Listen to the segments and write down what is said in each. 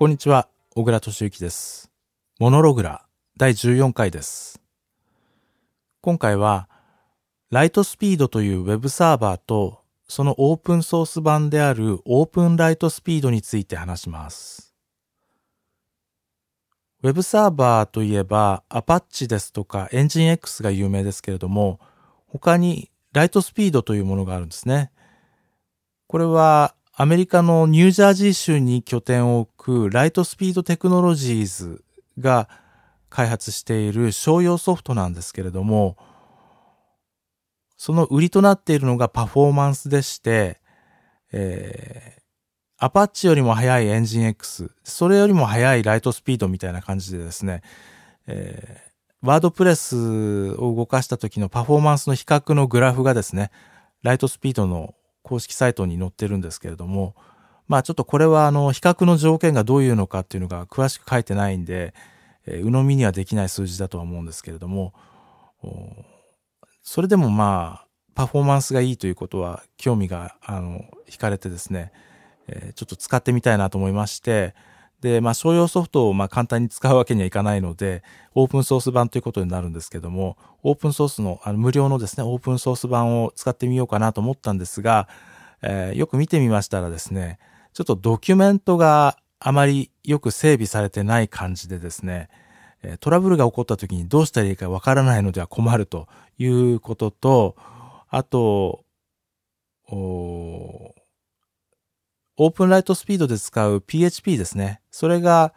こんにちは、小倉敏之です。モノログラ第14回です。今回は、ライトスピードというウェブサーバーと、そのオープンソース版であるオープンライトスピードについて話します。ウェブサーバーといえば、アパッチですとかエンジン X が有名ですけれども、他にライトスピードというものがあるんですね。これはアメリカのニュージャージー州に拠点を置くライトスピードテクノロジーズが開発している商用ソフトなんですけれども、その売りとなっているのがパフォーマンスでして、えー、アパッチよりも速いエンジン X、それよりも速いライトスピードみたいな感じでですね、えー、ワードプレスを動かした時のパフォーマンスの比較のグラフがですね、ライトスピードの公式サイトに載ってるんですけれども、まあちょっとこれはあの比較の条件がどういうのかっていうのが詳しく書いてないんで、えー、鵜呑みにはできない数字だとは思うんですけれども、それでもまあ、パフォーマンスがいいということは興味が、あの、惹かれてですね、えー、ちょっと使ってみたいなと思いまして、で、まあ、商用ソフトをまあ簡単に使うわけにはいかないので、オープンソース版ということになるんですけども、オープンソースの、あの無料のですね、オープンソース版を使ってみようかなと思ったんですが、えー、よく見てみましたらですね、ちょっとドキュメントがあまりよく整備されてない感じでですね、トラブルが起こった時にどうしたらいいかわからないのでは困るということと、あと、オープンライトスピードで使う PHP ですね。それが、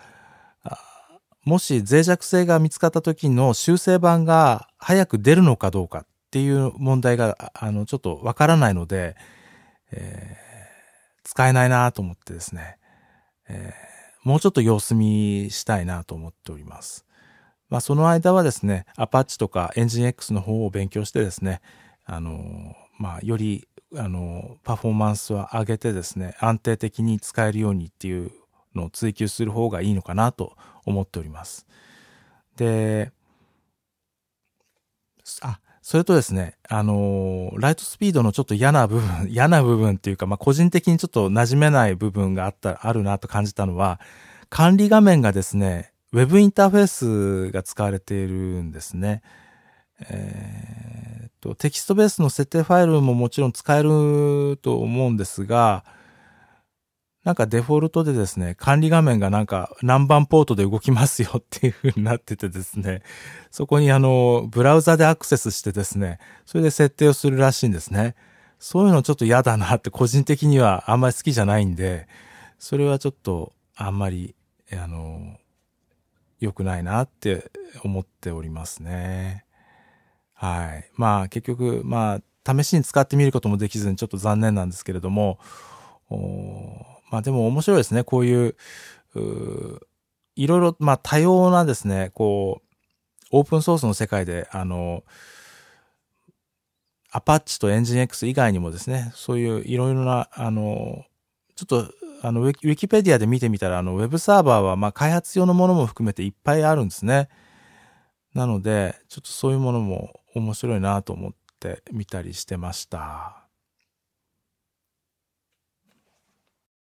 もし脆弱性が見つかった時の修正版が早く出るのかどうかっていう問題が、あの、ちょっとわからないので、えー、使えないなと思ってですね、えー、もうちょっと様子見したいなと思っております。まあ、その間はですね、アパッチとかエンジン X の方を勉強してですね、あの、まあ、よりあの、パフォーマンスを上げてですね、安定的に使えるようにっていうのを追求する方がいいのかなと思っております。で、あ、それとですね、あの、ライトスピードのちょっと嫌な部分、嫌な部分っていうか、まあ、個人的にちょっと馴染めない部分があった、あるなと感じたのは、管理画面がですね、ウェブインターフェースが使われているんですね。えー、と、テキストベースの設定ファイルももちろん使えると思うんですが、なんかデフォルトでですね、管理画面がなんか何番ポートで動きますよっていう風になっててですね、そこにあの、ブラウザでアクセスしてですね、それで設定をするらしいんですね。そういうのちょっと嫌だなって個人的にはあんまり好きじゃないんで、それはちょっとあんまり、あの、良くないなって思っておりますね。はい。まあ結局、まあ試しに使ってみることもできずにちょっと残念なんですけれども、まあでも面白いですね。こういう、ういろいろ、まあ多様なですね、こう、オープンソースの世界で、あの、アパッチとエンジン X 以外にもですね、そういういろいろな、あの、ちょっと、あの、ウィキペディアで見てみたら、あの、ウェブサーバーは、まあ、開発用のものも含めていっぱいあるんですね。なので、ちょっとそういうものも面白いなと思って見たりしてました。